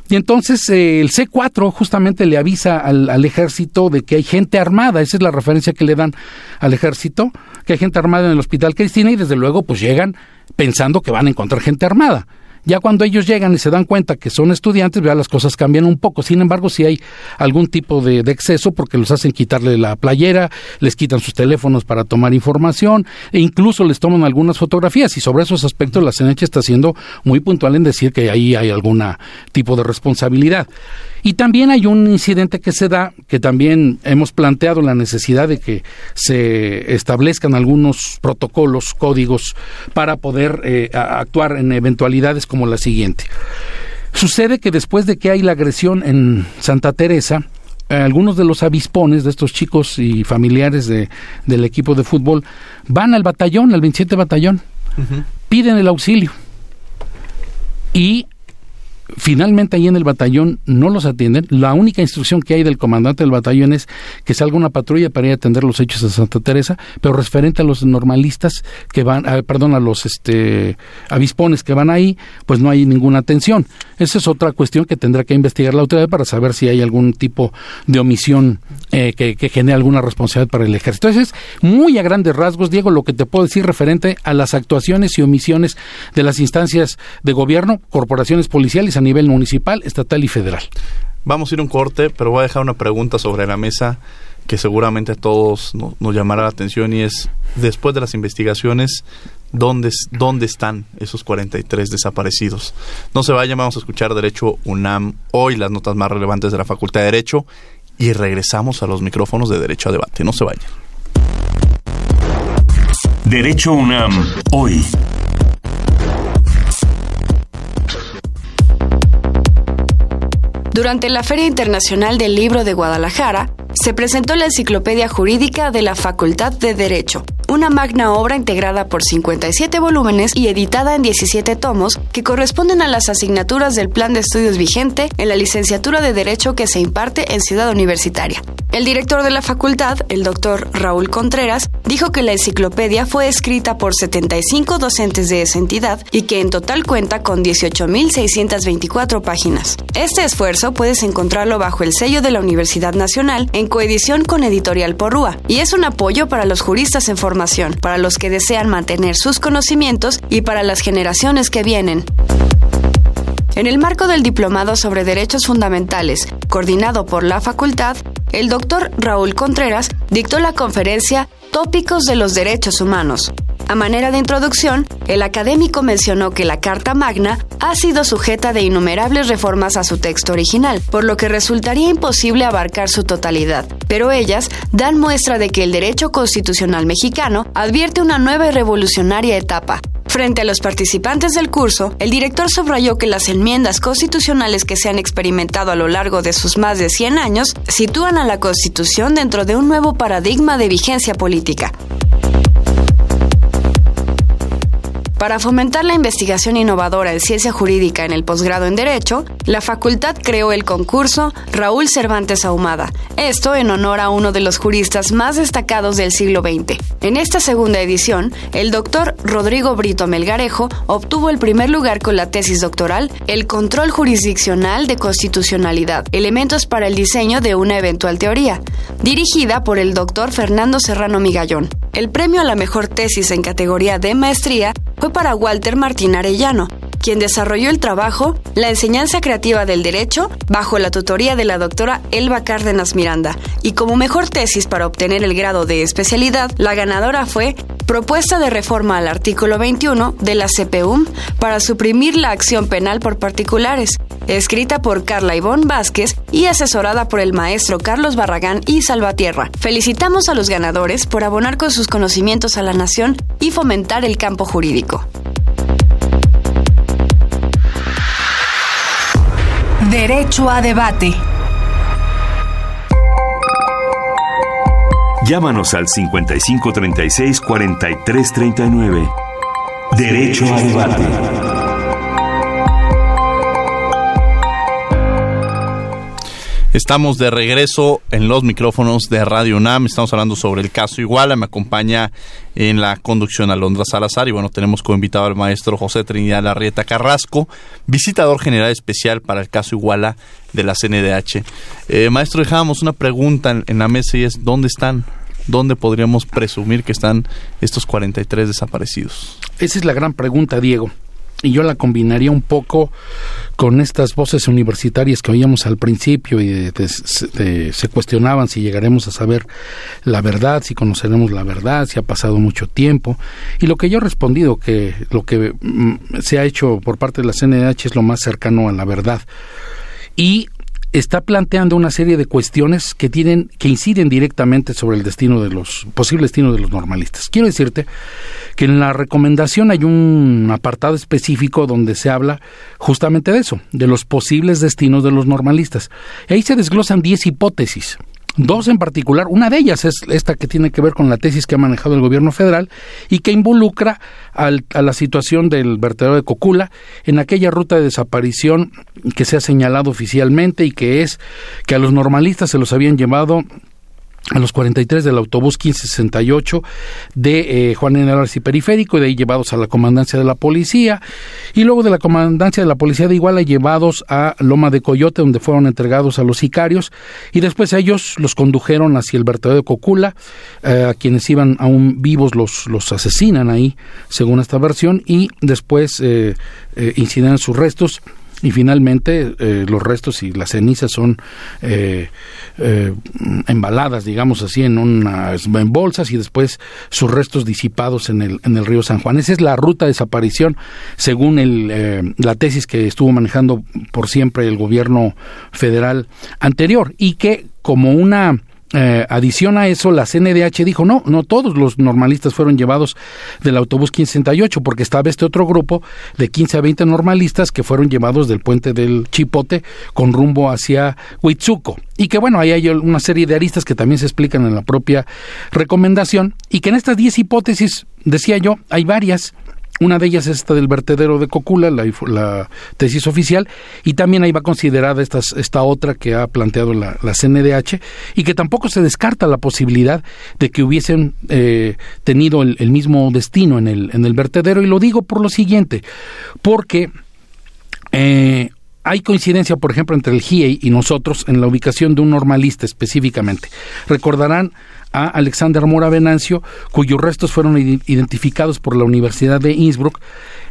Y entonces eh, el C4 justamente le avisa al, al, ejército de que hay gente armada, esa es la referencia que le dan al ejército, que hay gente armada en el hospital Cristina y desde luego pues llegan pensando que van a encontrar gente armada. Ya cuando ellos llegan y se dan cuenta que son estudiantes, ya las cosas cambian un poco. Sin embargo, si hay algún tipo de, exceso porque los hacen quitarle la playera, les quitan sus teléfonos para tomar información e incluso les toman algunas fotografías. Y sobre esos aspectos la CNH está siendo muy puntual en decir que ahí hay algún tipo de responsabilidad. Y también hay un incidente que se da, que también hemos planteado la necesidad de que se establezcan algunos protocolos, códigos, para poder eh, actuar en eventualidades como la siguiente. Sucede que después de que hay la agresión en Santa Teresa, eh, algunos de los avispones de estos chicos y familiares de, del equipo de fútbol van al batallón, al 27 batallón, piden el auxilio. Y Finalmente ahí en el batallón no los atienden. La única instrucción que hay del comandante del batallón es que salga una patrulla para ir a atender los hechos de Santa Teresa, pero referente a los normalistas que van, ah, perdón, a los este avispones que van ahí, pues no hay ninguna atención. Esa es otra cuestión que tendrá que investigar la autoridad para saber si hay algún tipo de omisión eh, que, que genere alguna responsabilidad para el ejército. Entonces, muy a grandes rasgos, Diego, lo que te puedo decir referente a las actuaciones y omisiones de las instancias de gobierno, corporaciones policiales, nivel municipal, estatal y federal. Vamos a ir un corte, pero voy a dejar una pregunta sobre la mesa que seguramente a todos nos, llamará la atención y es, después de las investigaciones, ¿dónde, ¿dónde están esos 43 desaparecidos? No se vayan, vamos a escuchar Derecho UNAM hoy, las notas más relevantes de la Facultad de Derecho y regresamos a los micrófonos de Derecho a Debate. No se vayan. Derecho UNAM hoy. Durante la Feria Internacional del Libro de Guadalajara, se presentó la Enciclopedia Jurídica de la Facultad de Derecho, una magna obra integrada por 57 volúmenes y editada en 17 tomos que corresponden a las asignaturas del plan de estudios vigente en la licenciatura de Derecho que se imparte en Ciudad Universitaria. El director de la facultad, el doctor Raúl Contreras, dijo que la enciclopedia fue escrita por 75 docentes de esa entidad y que en total cuenta con 18.624 páginas. Este esfuerzo puedes encontrarlo bajo el sello de la Universidad Nacional coedición con Editorial Porrúa y es un apoyo para los juristas en formación, para los que desean mantener sus conocimientos y para las generaciones que vienen. En el marco del Diplomado sobre Derechos Fundamentales, coordinado por la facultad, el doctor Raúl Contreras dictó la conferencia Tópicos de los Derechos Humanos. A manera de introducción, el académico mencionó que la Carta Magna ha sido sujeta de innumerables reformas a su texto original, por lo que resultaría imposible abarcar su totalidad, pero ellas dan muestra de que el derecho constitucional mexicano advierte una nueva y revolucionaria etapa, Frente a los participantes del curso, el director subrayó que las enmiendas constitucionales que se han experimentado a lo largo de sus más de 100 años sitúan a la Constitución dentro de un nuevo paradigma de vigencia política. Para fomentar la investigación innovadora en ciencia jurídica en el posgrado en Derecho, la facultad creó el concurso Raúl Cervantes Ahumada, esto en honor a uno de los juristas más destacados del siglo XX. En esta segunda edición, el doctor Rodrigo Brito Melgarejo obtuvo el primer lugar con la tesis doctoral El control jurisdiccional de constitucionalidad, elementos para el diseño de una eventual teoría, dirigida por el doctor Fernando Serrano Migallón. El premio a la mejor tesis en categoría de maestría fue para Walter Martín Arellano, quien desarrolló el trabajo La enseñanza creativa del derecho bajo la tutoría de la doctora Elba Cárdenas Miranda. Y como mejor tesis para obtener el grado de especialidad, la ganadora fue Propuesta de reforma al artículo 21 de la CPUM para suprimir la acción penal por particulares, escrita por Carla Ivonne Vázquez y asesorada por el maestro Carlos Barragán y Salvatierra. Felicitamos a los ganadores por abonar con sus conocimientos a la nación y fomentar el campo jurídico. Derecho a debate. Llámanos al 5536-4339. Derecho a debate. Estamos de regreso en los micrófonos de Radio UNAM. Estamos hablando sobre el caso Iguala. Me acompaña en la conducción Alondra Salazar. Y bueno, tenemos como invitado al maestro José Trinidad Larrieta Carrasco, visitador general especial para el caso Iguala de la CNDH. Eh, maestro, dejábamos una pregunta en, la mesa y es: ¿dónde están? ¿Dónde podríamos presumir que están estos 43 desaparecidos? Esa es la gran pregunta, Diego y yo la combinaría un poco con estas voces universitarias que oíamos al principio y se cuestionaban si llegaremos a saber la verdad, si conoceremos la verdad, si ha pasado mucho tiempo. Y lo que yo he respondido, que lo que mm, se ha hecho por parte de la CNH es lo más cercano a la verdad. Y está planteando una serie de cuestiones que tienen que inciden directamente sobre el destino de los posible destino de los normalistas. Quiero decirte que en la recomendación hay un apartado específico donde se habla justamente de eso, de los posibles destinos de los normalistas. Ahí se desglosan 10 hipótesis Dos en particular, una de ellas es esta que tiene que ver con la tesis que ha manejado el gobierno federal y que involucra al, a la situación del vertedero de Cocula en aquella ruta de desaparición que se ha señalado oficialmente y que es que a los normalistas se los habían llevado a los 43 del autobús 1568 de eh, Juan Álvarez y Periférico y de ahí llevados a la comandancia de la policía y luego de la comandancia de la policía de Iguala llevados a Loma de Coyote donde fueron entregados a los sicarios y después ellos los condujeron hacia el vertedero de Cocula eh, a quienes iban aún vivos los, los asesinan ahí según esta versión y después eh, eh incineran sus restos y finalmente eh, los restos y las cenizas son eh, eh, embaladas, digamos así, en unas bolsas y después sus restos disipados en el, en el río San Juan. Esa es la ruta de desaparición según el, la tesis que estuvo manejando por siempre el gobierno federal anterior y que como una eh, adición a eso, la CNDH dijo, no, no todos los normalistas fueron llevados del autobús 1568, porque estaba este otro grupo de 15 a 20 normalistas que fueron llevados del puente del Chipote con rumbo hacia Huitzuco. Y que bueno, ahí hay una serie de aristas que también se explican en la propia recomendación, y que en estas 10 hipótesis, decía yo, hay varias Una de ellas es esta del vertedero de Cocula, la, tesis oficial, y también ahí va considerada esta, otra que ha planteado la, CNDH, y que tampoco se descarta la posibilidad de que hubiesen eh, tenido el, mismo destino en el, en el vertedero, y lo digo por lo siguiente, porque eh, hay coincidencia, por ejemplo, entre el GIEI y nosotros en la ubicación de un normalista específicamente. Recordarán a Alexander Mora Venancio, cuyos restos fueron identificados por la Universidad de Innsbruck.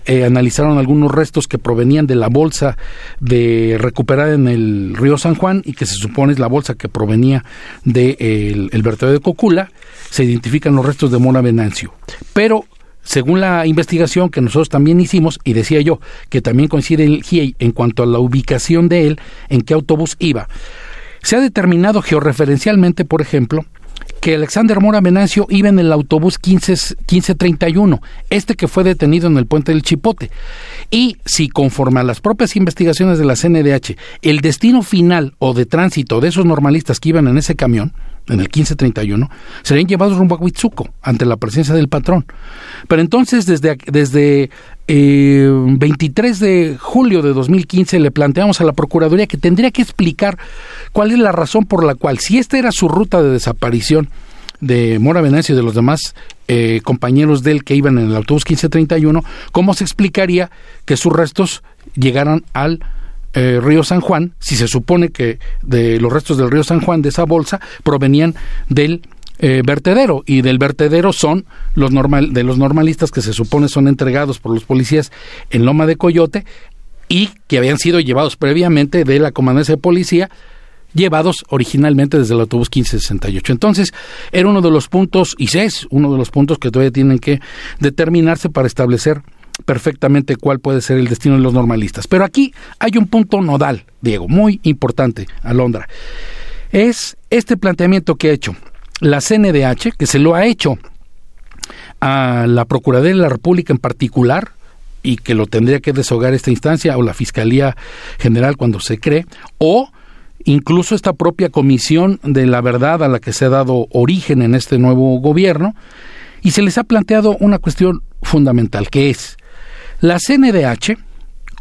Eh, analizaron algunos restos que provenían de la bolsa de recuperada en el río San Juan y que se supone es la bolsa que provenía del de, el vertedero de Cocula. Se identifican los restos de Mora Venancio. Pero según la investigación que nosotros también hicimos, y decía yo que también coincide el GIEI en cuanto a la ubicación de él, en qué autobús iba, se ha determinado georreferencialmente, por ejemplo, que Alexander Mora Venancio iba en el autobús 15, 1531, este que fue detenido en el puente del Chipote. Y si conforme a las propias investigaciones de la CNDH, el destino final o de tránsito de esos normalistas que iban en ese camión, en el 1531, serían llevados rumbo a Huitzuco ante la presencia del patrón. Pero entonces, desde, desde 23 eh, de julio de 2015, le planteamos a la Procuraduría que tendría que explicar cuál es la razón por la cual, si esta era su ruta de desaparición de Mora Venecia y de los demás eh, compañeros de él que iban en el autobús 1531, ¿cómo se explicaría que sus restos llegaran al eh, río San Juan, si se supone que de los restos del río San Juan de esa bolsa provenían del eh, vertedero y del vertedero son los normal de los normalistas que se supone son entregados por los policías en Loma de Coyote y que habían sido llevados previamente de la comandancia de policía llevados originalmente desde el autobús 1568. Entonces, era uno de los puntos, y es uno de los puntos que todavía tienen que determinarse para establecer perfectamente cuál puede ser el destino de los normalistas. Pero aquí hay un punto nodal, Diego, muy importante, Alondra. Es este planteamiento que ha hecho la CNDH, que se lo ha hecho a la Procuraduría de la República en particular, y que lo tendría que deshogar esta instancia, o la Fiscalía General cuando se cree, o incluso esta propia Comisión de la Verdad a la que se ha dado origen en este nuevo gobierno, y se les ha planteado una cuestión fundamental, que es la CNDH,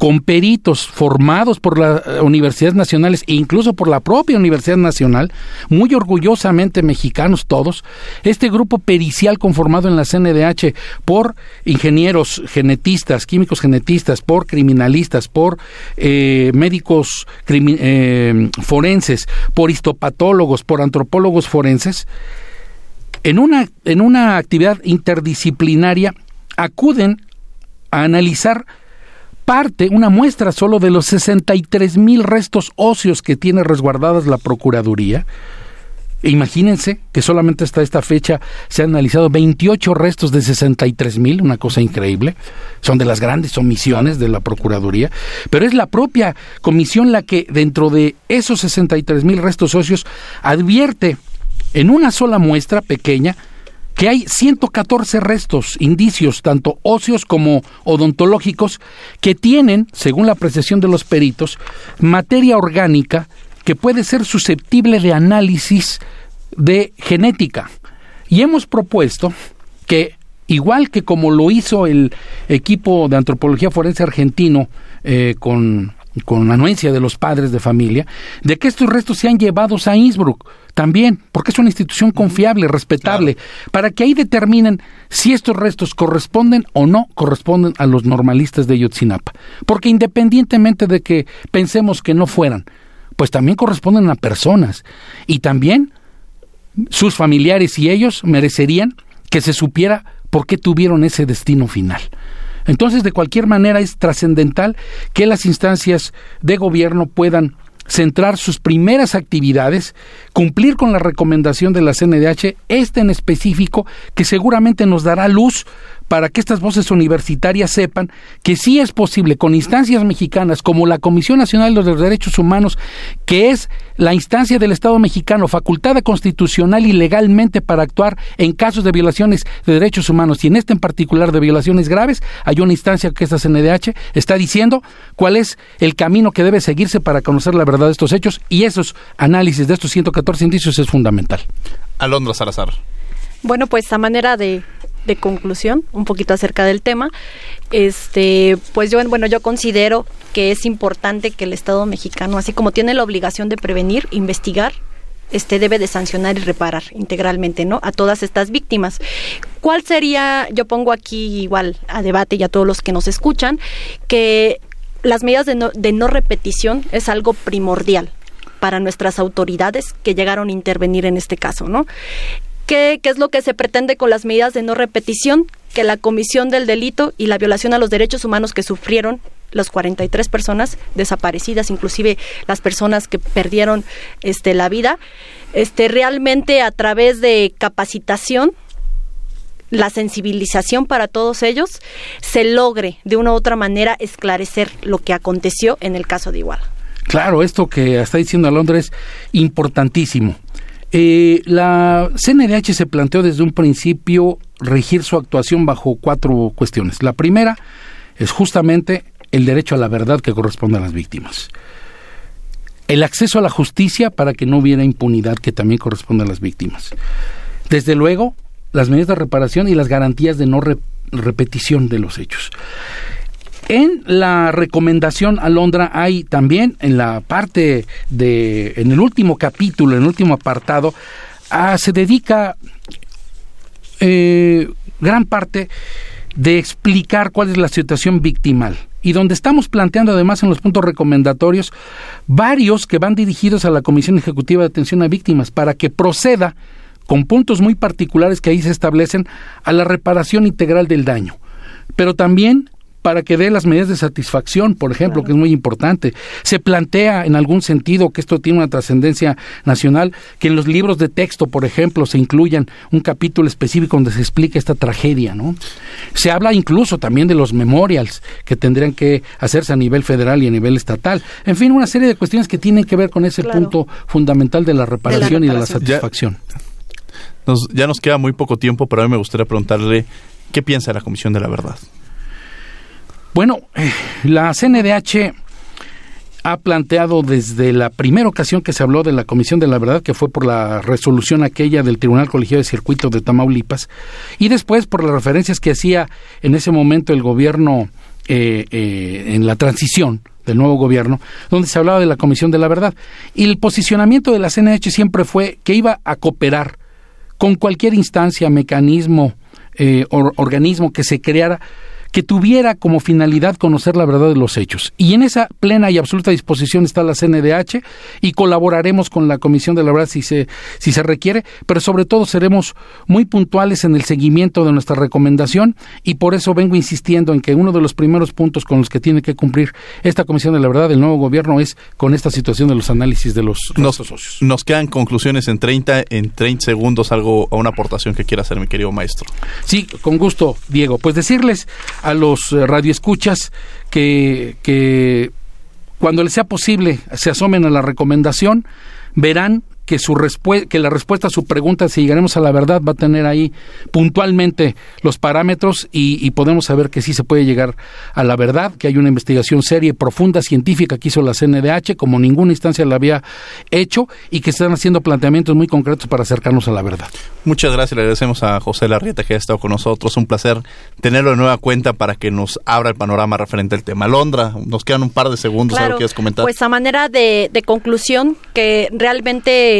con peritos formados por las eh, universidades nacionales e incluso por la propia Universidad Nacional, muy orgullosamente mexicanos todos, este grupo pericial conformado en la CNDH por ingenieros genetistas, químicos genetistas, por criminalistas, por eh, médicos eh, forenses, por histopatólogos, por antropólogos forenses, en una, en una actividad interdisciplinaria acuden a analizar parte, una muestra solo de los 63 mil restos óseos que tiene resguardadas la Procuraduría. Imagínense que solamente hasta esta fecha se han analizado 28 restos de 63 mil, una cosa increíble. Son de las grandes omisiones de la Procuraduría. Pero es la propia comisión la que, dentro de esos 63 mil restos óseos, advierte en una sola muestra pequeña que hay 114 restos, indicios, tanto óseos como odontológicos, que tienen, según la apreciación de los peritos, materia orgánica que puede ser susceptible de análisis de genética. Y hemos propuesto que, igual que como lo hizo el equipo de antropología forense argentino eh, con con anuencia de los padres de familia, de que estos restos sean llevados a Innsbruck también, porque es una institución confiable, respetable, para que ahí determinen si estos restos corresponden o no corresponden a los normalistas de Yotzinapa. Porque independientemente de que pensemos que no fueran, pues también corresponden a personas y también sus familiares y ellos merecerían que se supiera por qué tuvieron ese destino final. Entonces, de cualquier manera, es trascendental que las instancias de gobierno puedan centrar sus primeras actividades, cumplir con la recomendación de la CNDH, este en específico, que seguramente nos dará luz para que estas voces universitarias sepan que sí es posible con instancias mexicanas como la Comisión Nacional de los Derechos Humanos, que es la instancia del Estado mexicano facultada constitucional y legalmente para actuar en casos de violaciones de derechos humanos y en este en particular de violaciones graves, hay una instancia que esta CNDH está diciendo cuál es el camino que debe seguirse para conocer la verdad de estos hechos y esos análisis de estos 114 indicios es fundamental. Alondra Salazar. Bueno, pues a manera de de conclusión, un poquito acerca del tema, este, pues yo, bueno, yo considero que es importante que el Estado mexicano, así como tiene la obligación de prevenir, investigar, este debe de sancionar y reparar integralmente, ¿no? A todas estas víctimas. ¿Cuál sería, yo pongo aquí igual a debate y a todos los que nos escuchan, que las medidas de no, de no repetición es algo primordial para nuestras autoridades que llegaron a intervenir en este caso, ¿no? ¿Qué, ¿Qué, es lo que se pretende con las medidas de no repetición? Que la comisión del delito y la violación a los derechos humanos que sufrieron las 43 personas desaparecidas, inclusive las personas que perdieron este, la vida, este, realmente a través de capacitación, la sensibilización para todos ellos, se logre de una u otra manera esclarecer lo que aconteció en el caso de Iguala. Claro, esto que está diciendo Alondra es importantísimo. Eh, la CNDH se planteó desde un principio regir su actuación bajo cuatro cuestiones. La primera es justamente el derecho a la verdad que corresponde a las víctimas. El acceso a la justicia para que no hubiera impunidad que también corresponde a las víctimas. Desde luego, las medidas de reparación y las garantías de no repetición de los hechos. En la recomendación Alondra hay también en la parte de, en el último capítulo, en el último apartado, se dedica eh, gran parte de explicar cuál es la situación victimal. Y donde estamos planteando además en los puntos recomendatorios varios que van dirigidos a la Comisión Ejecutiva de Atención a Víctimas para que proceda con puntos muy particulares que ahí se establecen a la reparación integral del daño, pero también para que dé las medidas de satisfacción, por ejemplo, que es muy importante. Se plantea en algún sentido que esto tiene una trascendencia nacional, que en los libros de texto, por ejemplo, se incluyan un capítulo específico donde se explique esta tragedia, ¿no? Se habla incluso también de los memorials que tendrían que hacerse a nivel federal y a nivel estatal. En fin, una serie de cuestiones que tienen que ver con ese punto fundamental de la reparación, y de la satisfacción. Ya nos, ya nos queda muy poco tiempo, pero a mí me gustaría preguntarle qué piensa la Comisión de la Verdad. Bueno, eh, la CNDH ha planteado desde la primera ocasión que se habló de la Comisión de la Verdad, que fue por la resolución aquella del Tribunal Colegiado de Circuito de Tamaulipas, y después por las referencias que hacía en ese momento el gobierno eh, eh, en la transición del nuevo gobierno, donde se hablaba de la Comisión de la Verdad. Y el posicionamiento de la CNDH siempre fue que iba a cooperar con cualquier instancia, mecanismo, organismo que se creara que tuviera como finalidad conocer la verdad de los hechos. Y en esa plena y absoluta disposición está la CNDH y colaboraremos con la Comisión de la Verdad si se, si se requiere, pero sobre todo seremos muy puntuales en el seguimiento de nuestra recomendación y por eso vengo insistiendo en que uno de los primeros puntos con los que tiene que cumplir esta Comisión de la Verdad del nuevo gobierno es con esta situación de los análisis de los nos, socios. Nos quedan conclusiones en 30, en 30 segundos, algo a una aportación que quiera hacer mi querido maestro. Sí, con gusto, Diego. Pues decirles a los eh, radioescuchas que, que cuando les sea posible se asomen a la recomendación, verán que, su que la respuesta a su pregunta, si llegaremos a la verdad, va a tener ahí puntualmente los parámetros y, podemos saber que sí se puede llegar a la verdad, que hay una investigación seria y profunda, científica que hizo la CNDH, como ninguna instancia la había hecho, y que están haciendo planteamientos muy concretos para acercarnos a la verdad. Muchas gracias, le agradecemos a José Larrieta que ha estado con nosotros. Un placer tenerlo de nueva cuenta para que nos abra el panorama referente al tema. Londra, nos quedan un par de segundos, algo quieres comentar? Pues a manera de, de conclusión, que realmente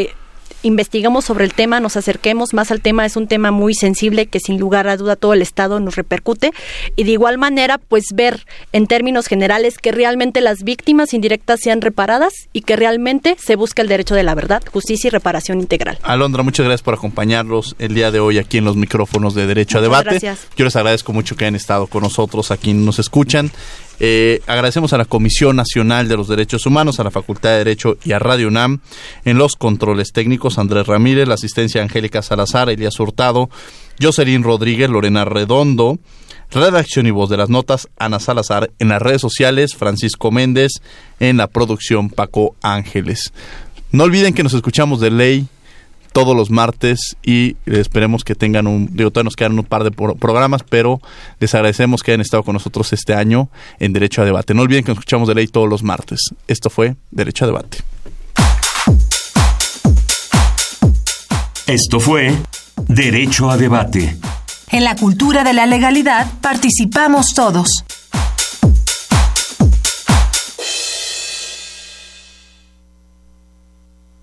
investigamos sobre el tema, nos acerquemos más al tema, es un tema muy sensible que sin lugar a duda todo el Estado nos repercute y de igual manera pues ver en términos generales que realmente las víctimas indirectas sean reparadas y que realmente se busque el derecho de la verdad, justicia y reparación integral. Alondra, muchas gracias por acompañarnos el día de hoy aquí en los micrófonos de Derecho a Debate. Gracias. Yo les agradezco mucho que hayan estado con nosotros, aquí nos escuchan. Eh, agradecemos a la Comisión Nacional de los Derechos Humanos, a la Facultad de Derecho y a Radio UNAM en los controles técnicos, Andrés Ramírez, la asistencia Angélica Salazar, Elías Hurtado, Jocelyn Rodríguez, Lorena Redondo, redacción y voz de las notas, Ana Salazar, en las redes sociales, Francisco Méndez, en la producción, Paco Ángeles. No olviden que nos escuchamos de ley todos los martes y esperemos que tengan un, digo, todavía nos quedan un par de programas, pero les agradecemos que hayan estado con nosotros este año en Derecho a Debate. No olviden que nos escuchamos de ley todos los martes. Esto fue Derecho a Debate. Esto fue Derecho a Debate. En la cultura de la legalidad participamos todos.